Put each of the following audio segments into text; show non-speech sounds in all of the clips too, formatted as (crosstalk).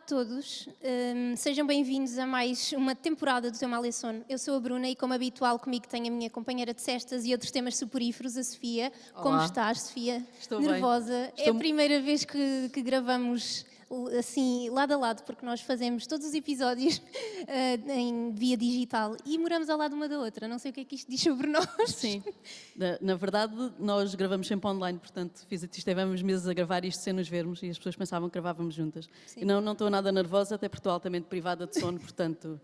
a todos, Hum, sejam bem-vindos a mais uma temporada do é Sono. Eu sou a Bruna e, como habitual, comigo tenho a minha companheira de cestas e outros temas soporíferos, a Sofia. Como Olá. estás, Sofia? Estou bem. Nervosa. É Estou- a primeira vez que, que gravamos assim, lado a lado, porque nós fazemos todos os episódios (laughs) eh, em via digital e moramos ao lado uma da outra. Não sei o que é que isto diz sobre nós. Sim. Na, na verdade, nós gravamos sempre online, portanto, fiz, estivemos meses a gravar isto sem nos vermos e as pessoas pensavam que gravávamos juntas. E não, não estou nada nervosa, até porque estou altamente privada de sono, (laughs) portanto,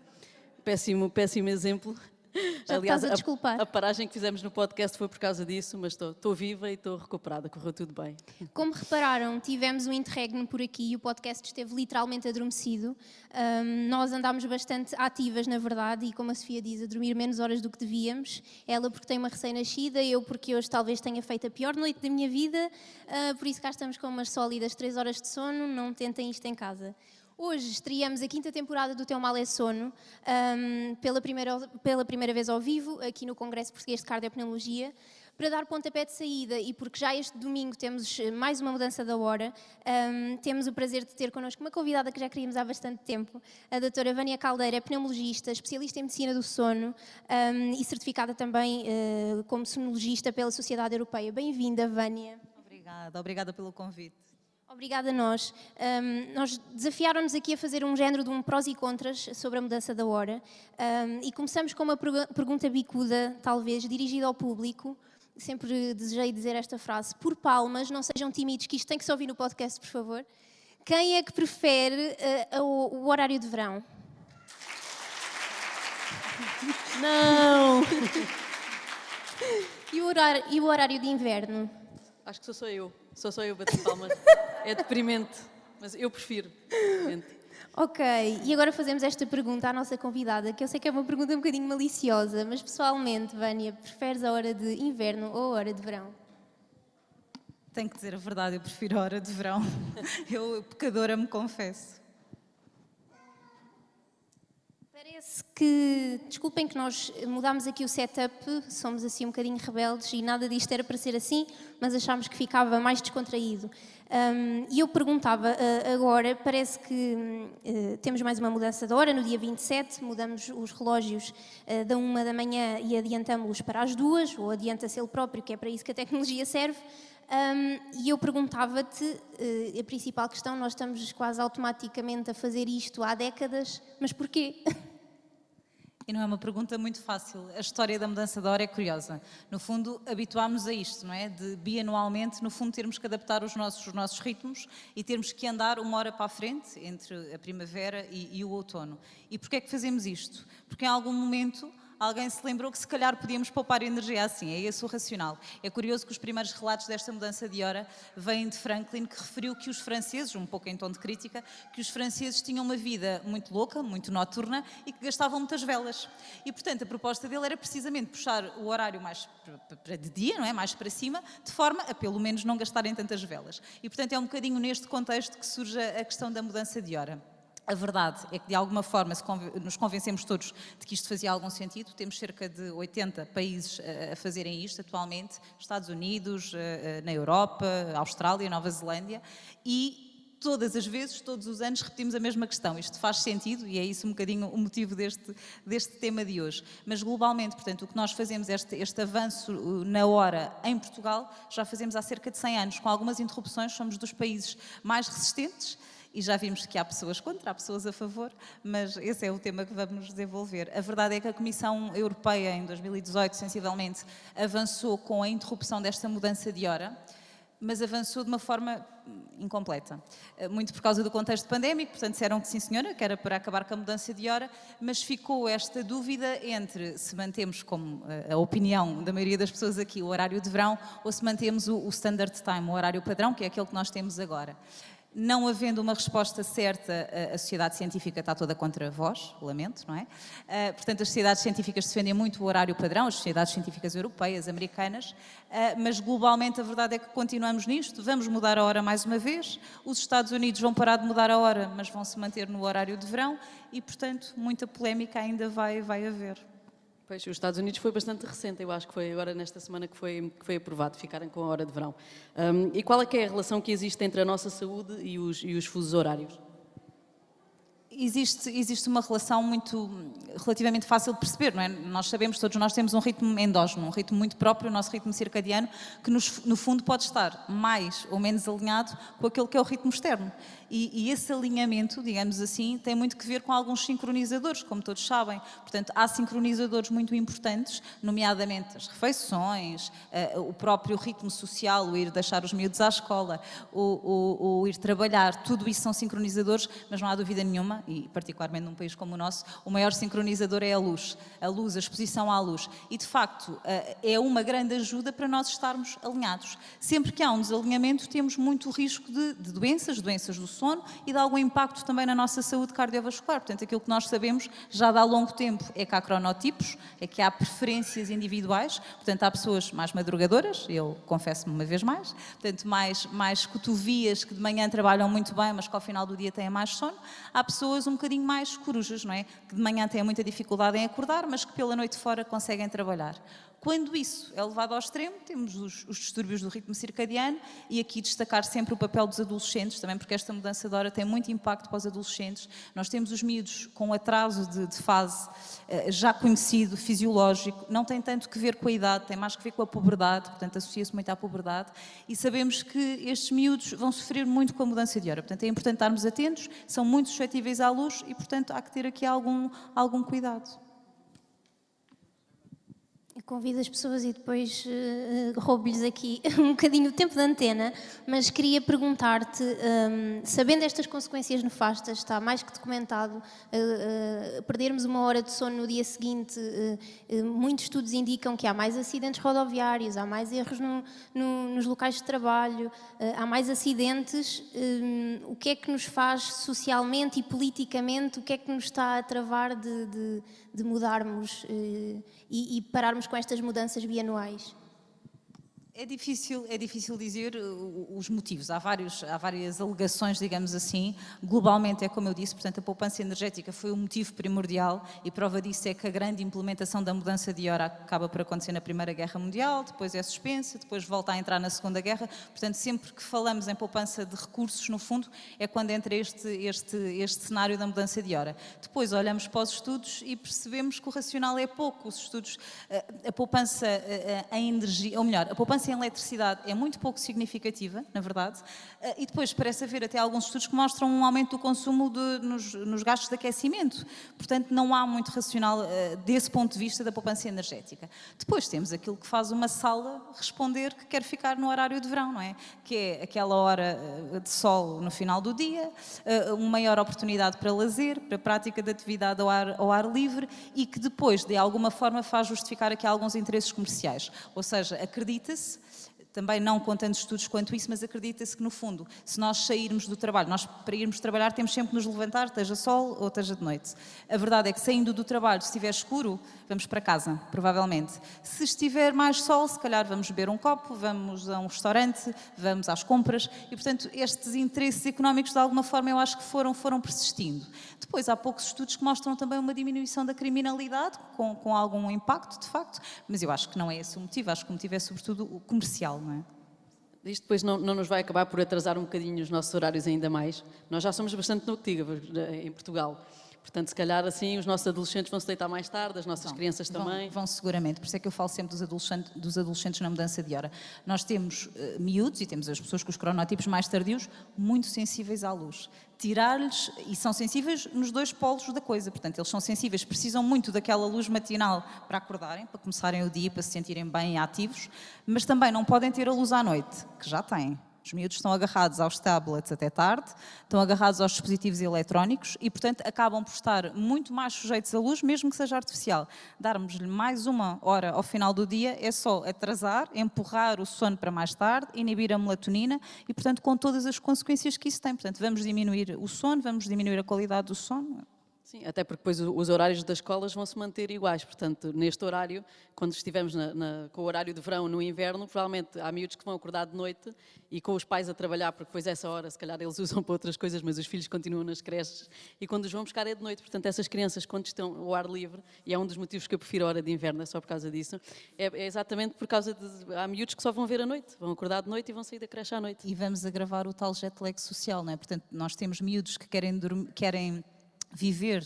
péssimo, péssimo exemplo. (laughs) Já estás a desculpar. a, paragem que fizemos no podcast foi por causa disso, mas estou, estou viva e estou recuperada, correu tudo bem. Como repararam, tivemos um interregno por aqui e o podcast esteve literalmente adormecido. Ahm, nós andámos bastante ativas, na verdade, e como a Sofia diz, a dormir menos horas do que devíamos. Ela porque tem uma recém-nascida, eu porque hoje talvez tenha feito a pior noite da minha vida, ah, por isso cá estamos com umas sólidas 3 horas de sono, não tentem isto em casa. Hoje estreamos a quinta temporada do Teu Mal é Sono, ahm, pela, primeira, pela primeira vez ao vivo, aqui no Congresso Português de Cardiopneumologia, para dar pontapé de saída e porque já este domingo temos eh, mais uma mudança da hora, ahm, temos o prazer de ter connosco uma convidada que já queríamos há bastante tempo, a doutora Vânia Caldeira, pneumologista, especialista em medicina do sono ahm, e certificada também eh, como sonologista pela Sociedade Europeia. Bem-vinda, Vânia. Obrigada, obrigada pelo convite. Obrigada a nós. Ahm, nós desafiaram-nos aqui a fazer um género de um prós e contras sobre a mudança da hora. Ahm, e começamos com uma pergu- pergunta bicuda, talvez, dirigida ao público. Sempre desejei dizer esta frase. Por palmas, não sejam tímidos, que isto tem que se ouvir no podcast, por favor. Quem é que prefere ah, o, o horário de verão? (laughs) Não! (laughs) E o horário, e o horário de inverno? Acho que sou só eu, sou só eu bater palmas. É deprimente, mas eu prefiro. Deprimente. Ok, e agora fazemos esta pergunta à nossa convidada, que eu sei que é uma pergunta um bocadinho maliciosa, mas pessoalmente, Vânia, preferes a hora de inverno ou a hora de verão? Tenho que dizer a verdade, eu prefiro a hora de verão. (laughs) Eu, pecadora, me confesso. Parece que, desculpem que nós mudámos aqui o setup, somos assim um bocadinho rebeldes e nada disto era para ser assim, mas achámos que ficava mais descontraído. Hum, e eu perguntava ah, agora, parece que eh, temos mais uma mudança de hora, no dia 27 mudamos os relógios ah, da uma da manhã e adiantamos-los para as duas, ou adianta-se ele próprio, que é para isso que a tecnologia serve. Hum, e eu perguntava-te, a principal questão, nós estamos quase automaticamente a fazer isto há décadas, mas porquê? (laughs) E não é uma pergunta muito fácil. A história da mudança de hora é curiosa. No fundo, habituámos a isto, não é? De bianualmente, no fundo, termos que adaptar os nossos, os nossos ritmos e termos que andar uma hora para a frente entre a primavera e, e o outono. E porquê é que fazemos isto? Porque em algum momento alguém se lembrou que se calhar podíamos poupar energia assim, é esse o racional. É curioso que os primeiros relatos desta mudança de hora vêm de Franklin, que referiu que os franceses, um pouco em tom de crítica, que os franceses tinham uma vida muito louca, muito noturna e que gastavam muitas velas. E, portanto, a proposta dele era precisamente puxar o horário mais para- de dia, não é? mais para cima, de forma a pelo menos não gastarem tantas velas. E, portanto, é um bocadinho neste contexto que surge a questão da mudança de hora. A verdade é que, de alguma forma, nos convencemos todos de que isto fazia algum sentido. Temos cerca de 80 países eh, a fazerem isto atualmente: Estados Unidos, eh, eh, na Europa, Austrália, Nova Zelândia. E todas as vezes, todos os anos, repetimos a mesma questão. Isto faz sentido e é isso um bocadinho o motivo deste, deste tema de hoje. Mas, globalmente, portanto, o que nós fazemos, este, este avanço uh, na hora em Portugal, já fazemos há cerca de 100 anos. Com algumas interrupções, somos dos países mais resistentes e já vimos que há pessoas contra, há pessoas a favor, mas esse é o tema que vamos desenvolver. A verdade é que a Comissão Europeia, em 2018, sensivelmente, avançou com a interrupção desta mudança de hora. mas avançou de uma forma incompleta. Eh, muito por causa do contexto pandémico, portanto, disseram que sim, senhora, que era para acabar com a mudança de hora, mas ficou esta dúvida entre se mantemos, como eh, a opinião da maioria das pessoas aqui, o horário de verão, ou se mantemos o, o standard time, o horário padrão, que é aquele que nós temos agora. Não havendo uma resposta certa, a sociedade científica está toda contra vós, lamento, não é? Uh, portanto, as sociedades científicas defendem muito o horário padrão, as sociedades científicas europeias, americanas, uh, mas globalmente a verdade é que continuamos nisto, vamos mudar a hora mais uma vez, os Estados Unidos vão parar de mudar a hora, mas vão se manter no horário de verão e, portanto, muita polémica ainda vai, vai haver. Pois, os Estados Unidos foi bastante recente, eu acho que foi agora nesta semana que foi, que foi aprovado, ficarem com a hora de verão. Um, e qual é que é a relação que existe entre a nossa saúde e os, e os fusos horários? existe, existe uma relação muito relativamente fácil de perceber, não é? Nós sabemos, todos nós temos um ritmo endógeno, um ritmo muito próprio, o nosso ritmo circadiano, que nos, no fundo pode estar mais ou menos alinhado com aquele que é o ritmo externo. E, e, esse alinhamento, digamos assim, tem muito que ver com alguns sincronizadores, como todos sabem. Portanto, há sincronizadores muito importantes, nomeadamente as refeições, uh, o próprio ritmo social, o ir deixar os miúdos à escola, o, o, o ir trabalhar, tudo isso são sincronizadores, mas não há dúvida nenhuma, e particularmente num país como o nosso, o maior sincronizador é a luz. A luz, a exposição à luz. E, de facto, eh, é uma grande ajuda para nós estarmos alinhados. Sempre que há um desalinhamento, temos muito risco de, de doenças, doenças do sono e de algum impacto também na nossa saúde cardiovascular. Portanto, aquilo que nós sabemos já há longo tempo é que há cronotipos, é que há preferências individuais. Portanto, há pessoas mais madrugadoras, eu confesso-me uma vez mais, portanto, mais, mais cotovias que de manhã trabalham muito bem, mas que ao final do dia têm mais sono. Há pessoas um bocadinho mais corujas, não é? Que de manhã têm muita dificuldade em acordar, mas que pela noite fora conseguem trabalhar. Quando isso é levado ao extremo, temos os, os, distúrbios do ritmo circadiano e aqui destacar sempre o papel dos adolescentes, também porque esta mudança de hora tem muito impacto para os adolescentes. Nós temos os miúdos com atraso de, de fase eh, já conhecido, fisiológico, não tem tanto que ver com a idade, tem mais que ver com a puberdade, portanto associa-se muito à puberdade e sabemos que estes miúdos vão sofrer muito com a mudança de hora. Portanto é importante estarmos atentos, são muito suscetíveis à luz e portanto há que ter aqui algum, algum cuidado convido as pessoas e depois uh, roubo-lhes aqui (laughs) um bocadinho o tempo de antena, mas queria perguntar-te, um, sabendo estas consequências nefastas, está mais que documentado, uh, uh, perdermos uma hora de sono no dia seguinte, muitos estudos indicam que há mais acidentes rodoviários, há mais erros no, no, nos locais de trabalho, há mais acidentes. Um, o que é que nos faz socialmente e politicamente, o que é que nos está a travar de, de, de mudarmos e, e pararmos com estas mudanças bianuais? É difícil, é difícil dizer uh, os motivos. Há, vários, há várias alegações, digamos assim. Globalmente, é como eu disse, portanto, a poupança energética foi o motivo primordial e prova disso é que a grande implementação da mudança de hora acaba por acontecer na Primeira Guerra Mundial, depois é suspensa, depois volta a entrar na Segunda Guerra. Portanto, sempre que falamos em poupança de recursos, no fundo, é quando entra este, este, este cenário da mudança de hora. Depois olhamos para os estudos e percebemos que o racional é pouco. Os estudos, uh, a poupança em energia, ou melhor, a poupança em eletricidade é muito pouco significativa, na verdade, eh, e depois parece haver até alguns estudos que mostram um aumento do consumo de, nos, nos, gastos de aquecimento. Portanto, não há muito racional uh, desse ponto de vista da poupança energética. Depois temos aquilo que faz uma sala responder que quer ficar no horário de verão, não é? Que é aquela hora uh, de sol no final do dia, uma maior oportunidade para lazer, para prática de atividade ao ar, ao ar livre e que depois, de alguma forma, faz justificar aqui alguns interesses comerciais. Ou seja, acredita-se também não com tantos estudos quanto isso, mas acredita-se que, no fundo, se nós sairmos do trabalho, nós para irmos trabalhar temos sempre que nos levantar, esteja sol ou esteja de noite. A verdade é que saindo do trabalho, se estiver escuro, vamos para casa, provavelmente. Se estiver mais sol, se calhar vamos beber um copo, vamos a um restaurante, vamos às compras e, portanto, estes interesses económicos, de alguma forma, eu acho que foram, foram persistindo. Depois, há poucos estudos que mostram também uma diminuição da criminalidade, com, com algum impacto, de facto, mas eu acho que não é esse o motivo, acho que o motivo é sobretudo o comercial não é? Isto depois não, não, nos vai acabar por atrasar um bocadinho os nossos horários ainda mais. Nós já somos bastante notícias em Portugal. Portanto, se calhar assim os nossos adolescentes vão se deitar mais tarde, as nossas crianças Vão- também. Vão, seguramente, por isso é que eu falo sempre dos adolescentes, dos adolescentes na mudança de hora. Nós temos eh, miúdos e temos as pessoas com os cronotipos mais tardios muito sensíveis à luz. Tirar-lhes, e são sensíveis nos dois polos da coisa, portanto, eles são sensíveis, precisam muito daquela luz matinal para acordarem, para começarem o dia, para se sentirem bem ativos, mas também não podem ter a luz à noite, que já têm. Os miúdos estão agarrados aos tablets até tarde, estão agarrados aos dispositivos eletrónicos e, portanto, acabam por estar muito mais sujeitos à luz, mesmo que seja artificial. Darmos-lhe mais uma hora ao final do dia é só atrasar, empurrar o sono para mais tarde, inibir a melatonina e, portanto, com todas as consequências que isso tem. Portanto, vamos diminuir o sono, vamos diminuir a qualidade do sono. Sim, até porque depois os horários das escolas vão se manter iguais. Portanto, neste horário, quando estivermos na- na- com o horário de verão no inverno, provavelmente há miúdos que vão acordar de noite e com os pais a trabalhar, porque depois essa hora, se calhar eles (laughs) usam para outras coisas, mas os filhos continuam nas creches e quando os vão buscar é de noite. Portanto, essas crianças, quando estão ao ar livre, e é um dos motivos que eu prefiro a hora de inverno, é só por causa disso, é, é exatamente por causa de. Há miúdos que só vão ver à noite, vão acordar de noite e vão sair da creche à noite. E vamos agravar o tal jet lag social, não é? Portanto, nós temos miúdos que querem, dorm- querem viver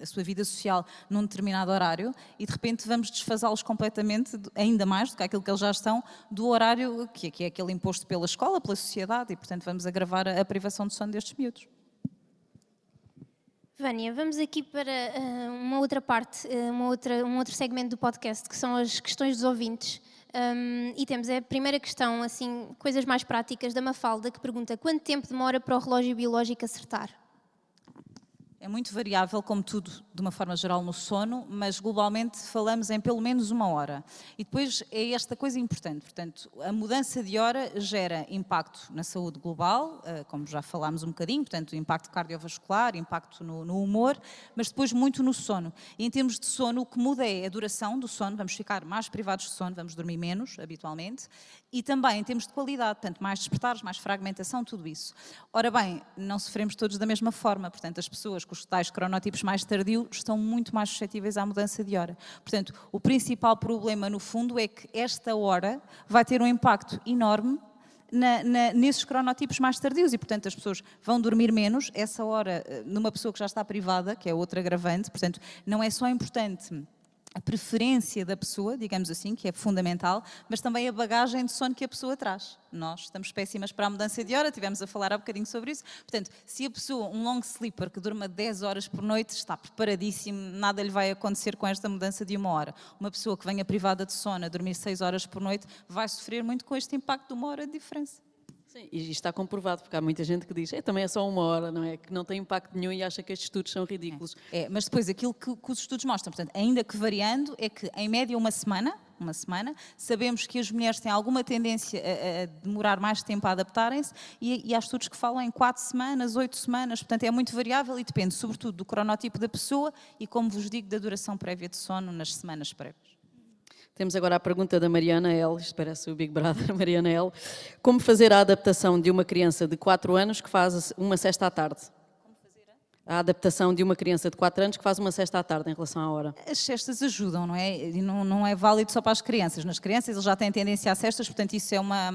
a sua vida social num determinado horário e de repente vamos desfasá-los completamente, ainda mais do que aquilo que eles já estão, do horário que, que é aquele imposto pela escola, pela sociedade e, portanto, vamos agravar a, privação de sono destes miúdos. Vânia, vamos aqui para ah, uma outra parte, ah, uma outra, um outro segmento do podcast, que são as questões dos ouvintes. Ahm, e temos a primeira questão, assim, coisas mais práticas, da Mafalda, que pergunta quanto tempo demora para o relógio biológico acertar? É muito variável, como tudo, de uma forma geral, no sono, mas globalmente falamos em pelo menos uma hora. E depois é esta coisa importante, portanto, a mudança de hora gera impacto na saúde global, eh, como já falámos um bocadinho, portanto, impacto cardiovascular, impacto no, no humor, mas depois muito no sono. E em termos de sono, o que muda é a duração do sono, vamos ficar mais privados de sono, vamos dormir menos, habitualmente, e também em termos de qualidade, portanto, mais despertares, mais fragmentação, tudo isso. Ora bem, não sofremos todos da mesma forma, portanto, as pessoas com os tais cronotipos mais tardios estão muito mais suscetíveis à mudança de hora. Portanto, o principal problema, no fundo, é que esta hora vai ter um impacto enorme na- na- nesses cronotipos mais tardios e, portanto, as pessoas vão dormir menos. Essa hora, eh, numa pessoa que já está privada, que é outra agravante, portanto, não é só importante a preferência da pessoa, digamos assim, que é fundamental, mas também a bagagem de sono que a pessoa traz. Nós estamos péssimas para a mudança de hora, tivemos a falar há bocadinho sobre isso. Portanto, se a pessoa, um long sleeper que durma 10 horas por noite, está preparadíssimo, nada lhe vai acontecer com esta mudança de uma hora. Uma pessoa que venha privada de sono a dormir 6 horas por noite vai sofrer muito com este impacto de uma hora de diferença. Sim, e está comprovado, porque há muita gente que diz, é, também é só uma hora, não é? Que não tem impacto nenhum e acha que estes estudos são ridículos. É, mas depois aquilo que, que os estudos mostram, portanto, ainda que variando, é que em média uma semana, uma semana, sabemos que as mulheres têm alguma tendência a, a demorar mais tempo a adaptarem-se e, e há estudos que falam em quatro semanas, oito semanas, portanto é muito variável e depende sobretudo do cronotipo da pessoa e, como vos digo, da duração prévia de sono nas semanas prévias. Temos agora a pergunta da Mariana L, isto parece o Big Brother, (laughs) Mariana L. Como fazer a adaptação de uma criança de 4 anos que faz uma sexta à tarde? A adaptação de uma criança de 4 anos que faz uma sexta à tarde em relação à hora. As cestas ajudam, não é? E não, não é válido só para as crianças. Nas crianças eles já têm tendência a cestas, portanto isso é uma,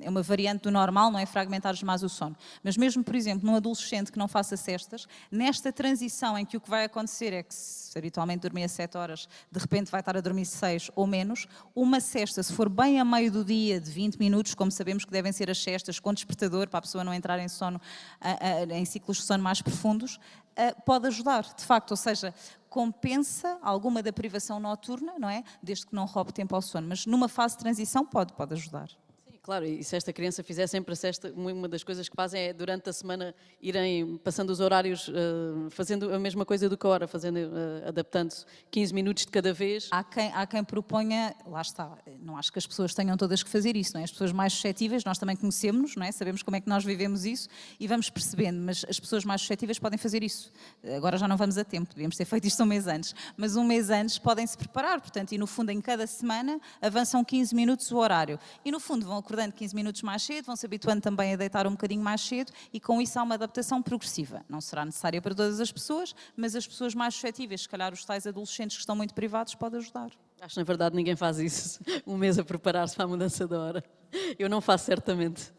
é uma variante do normal, não é? Fragmentar mais o sono. Mas mesmo, por exemplo, num adolescente que não faça cestas, nesta transição em que o que vai acontecer é que se habitualmente dormia 7 horas, de repente vai estar a dormir 6 ou menos, uma cesta, se for bem a meio do dia, de 20 minutos, como sabemos que devem ser as cestas, com despertador, para a pessoa não entrar em sono, em ciclos de sono mais profundos, pode ajudar, de facto, ou seja, compensa alguma da privação noturna, não é? Desde que não roube tempo ao sono, mas numa fase de transição pode, pode ajudar. Claro, e se esta criança fizer sempre a sexta, uma das coisas que fazem é durante a semana irem passando os horários, eh, fazendo a mesma coisa do que a hora, fazendo, eh, adaptando-se 15 minutos de cada vez. Há quem, há quem proponha, lá está, não acho que as pessoas tenham todas que fazer isso, não é? As pessoas mais suscetíveis, nós também conhecemos, não é? Sabemos como é que nós vivemos isso e vamos percebendo, mas as pessoas mais suscetíveis podem fazer isso. Agora já não vamos a tempo, devíamos ter feito isto um mês antes, mas um mês antes podem se preparar, portanto, e no fundo em cada semana avançam 15 minutos o horário. E no fundo vão acordando 15 minutos mais cedo, vão se habituando também a deitar um bocadinho mais cedo e com isso há uma adaptação progressiva. Não será necessária para todas as pessoas, mas as pessoas mais suscetíveis, se calhar os tais adolescentes que estão muito privados, pode ajudar. Acho que na verdade ninguém faz isso, (laughs) um mês a preparar-se para a mudança da hora. Eu não faço certamente.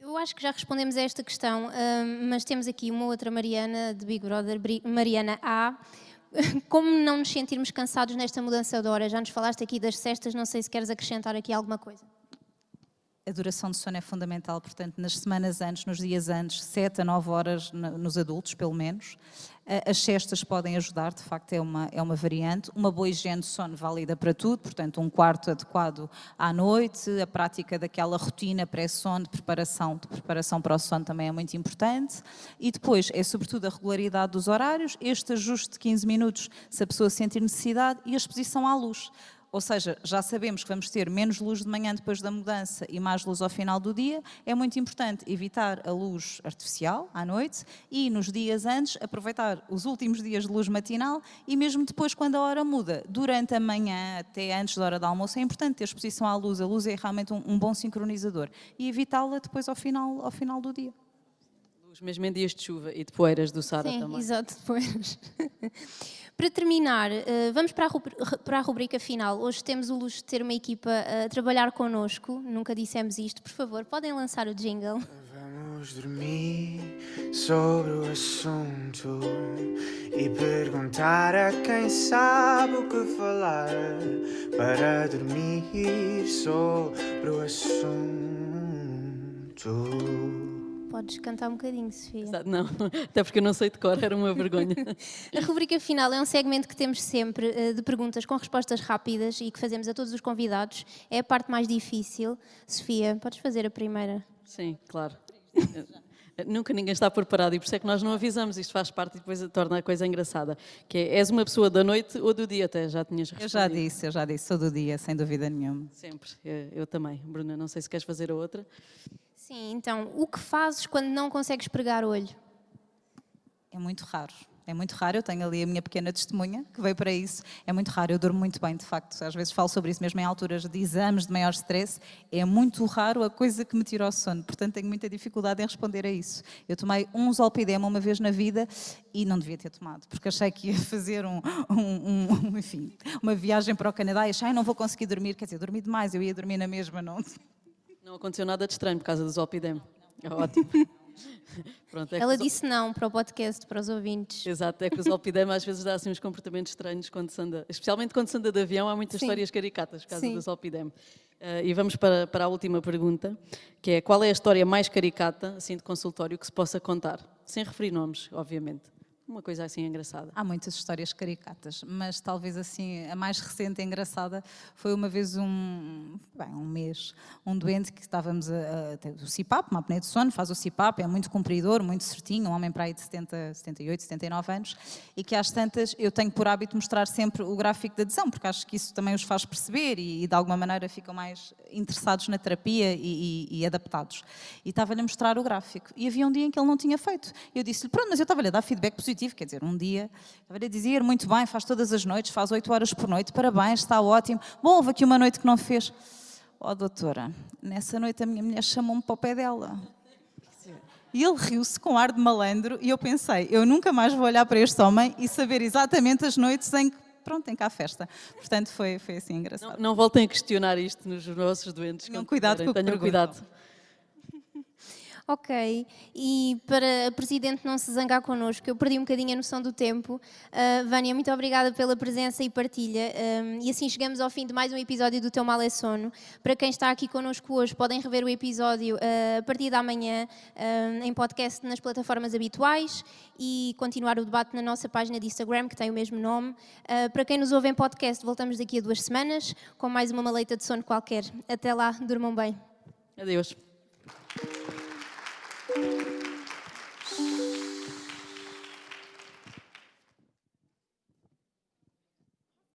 Eu acho que já respondemos a esta questão, hum, mas temos aqui uma outra Mariana de Big Brother, Mariana A. (laughs) Como não nos sentirmos cansados nesta mudança de hora? Já nos falaste aqui das cestas, não sei se queres acrescentar aqui alguma coisa a duração de sono é fundamental, portanto, nas semanas antes, nos dias antes, 7 a 9 horas nos adultos, pelo menos. As cestas podem ajudar, de facto é uma, é uma variante. Uma boa higiene de sono válida para tudo, portanto, um quarto adequado à noite, a prática daquela rotina pré-sono, de preparação, de preparação para o sono também é muito importante. E depois é sobretudo a regularidade dos horários, este ajuste de 15 minutos se a pessoa sentir necessidade e a exposição à luz. Ou seja, já sabemos que vamos ter menos luz de manhã depois da mudança e mais luz ao final do dia. É muito importante evitar a luz artificial à noite e nos dias antes aproveitar os últimos dias de luz matinal e mesmo depois quando a hora muda, durante a manhã até antes da hora do almoço, é importante ter exposição à luz. A luz é realmente um, um bom sincronizador e evitá-la depois ao final, ao final do dia. Luz mesmo em dias de chuva e de poeiras do Sara também. Exato, de poeiras. (laughs) Para terminar, eh, vamos para a rubrica final. Hoje temos o luxo de ter uma equipa a trabalhar connosco. Nunca dissemos isto. Por favor, podem lançar o jingle. Vamos dormir sobre o assunto e perguntar a quem sabe o que falar para dormir sobre o assunto. Podes cantar um bocadinho, Sofia. Não, (laughs) até porque eu não sei de cor, era uma vergonha. (laughs) a rubrica final é um segmento que temos sempre eh, de perguntas com respostas rápidas e que fazemos a todos os convidados. É a parte mais difícil. Sofia, podes fazer a primeira? Sim, claro. Nunca ninguém está preparado e por isso é que nós não avisamos. Isto faz parte e depois torna a coisa engraçada. Que é, és uma pessoa da noite ou do dia até? Já tinhas respondido. Eu já disse, eu já disse, sou do dia, sem dúvida nenhuma. Sempre, eu, eu também. Bruna, não sei se queres fazer a outra. Sim, então, o que fazes quando não consegues pregar olho? É muito raro. É muito raro, eu tenho ali a minha pequena testemunha que veio para isso. É muito raro, eu durmo muito bem, de facto. Às vezes falo sobre isso mesmo em alturas de exames, de maior stress. É muito raro a coisa que me tira o sono, portanto tenho muita dificuldade em responder a isso. Eu tomei um zolpidema uma vez na vida e não devia ter tomado, porque achei que ia fazer um, um, um enfim, uma viagem para o Canadá e achei, não vou conseguir dormir. Quer dizer, dormi demais, eu ia dormir na mesma, não não aconteceu nada de estranho por causa do Zolpidem. É ótimo. (laughs) Pronto, é Ela disse não para o podcast, para os ouvintes. Exato, é que o Zolpidem às vezes dá assim uns comportamentos estranhos quando se anda, especialmente quando se anda de avião, há muitas Sim. histórias caricatas por causa Sim. do Zolpidem. Uh, e vamos para, para a última pergunta, que é qual é a história mais caricata, assim, de consultório, que se possa contar? Sem referir nomes, obviamente. Uma coisa assim engraçada. Há muitas histórias caricatas, mas talvez assim a mais recente e engraçada foi uma vez um, bem, um mês, um doente que estávamos a, a o CIPAP, uma apneia de sono, faz o CIPAP, é muito cumpridor, muito certinho, um homem para aí de 70, 78, 79 anos, e que às tantas eu tenho por hábito mostrar sempre o gráfico de adesão, porque acho que isso também os faz perceber e, e de alguma maneira ficam mais interessados na terapia e, e, e adaptados. E estava-lhe a mostrar o gráfico. E havia um dia em que ele não tinha feito. Eu disse-lhe, pronto, mas eu estava-lhe a dar feedback positivo positivo, quer dizer, um dia, estava a dizer, muito bem, faz todas as noites, faz oito horas por noite, parabéns, está ótimo. Bom, houve aqui uma noite que não fez. Oh, doutora, nessa noite a minha mulher chamou-me para o pé dela. E ele riu-se com ar de malandro e eu pensei, eu nunca mais vou olhar para este homem e saber exatamente as noites em que pronto, em cá a festa. Portanto, foi, foi assim engraçado. Não, não voltem a questionar isto nos nossos doentes. Tenham cuidado com o Tenham cuidado. Ok, e para a Presidente não se zangar connosco, eu perdi um bocadinho a noção do tempo. Uh, Vânia, muito obrigada pela presença e partilha. Um, e assim chegamos ao fim de mais um episódio do Teu Mal é Sono. Para quem está aqui connosco hoje, podem rever o episódio uh, a partir da manhã uh, em podcast nas plataformas habituais e continuar o debate na nossa página de Instagram, que tem o mesmo nome. para quem nos ouve em podcast, voltamos daqui a duas semanas com mais uma maleita de sono qualquer. Até lá, durmam bem. Adeus. Thank you.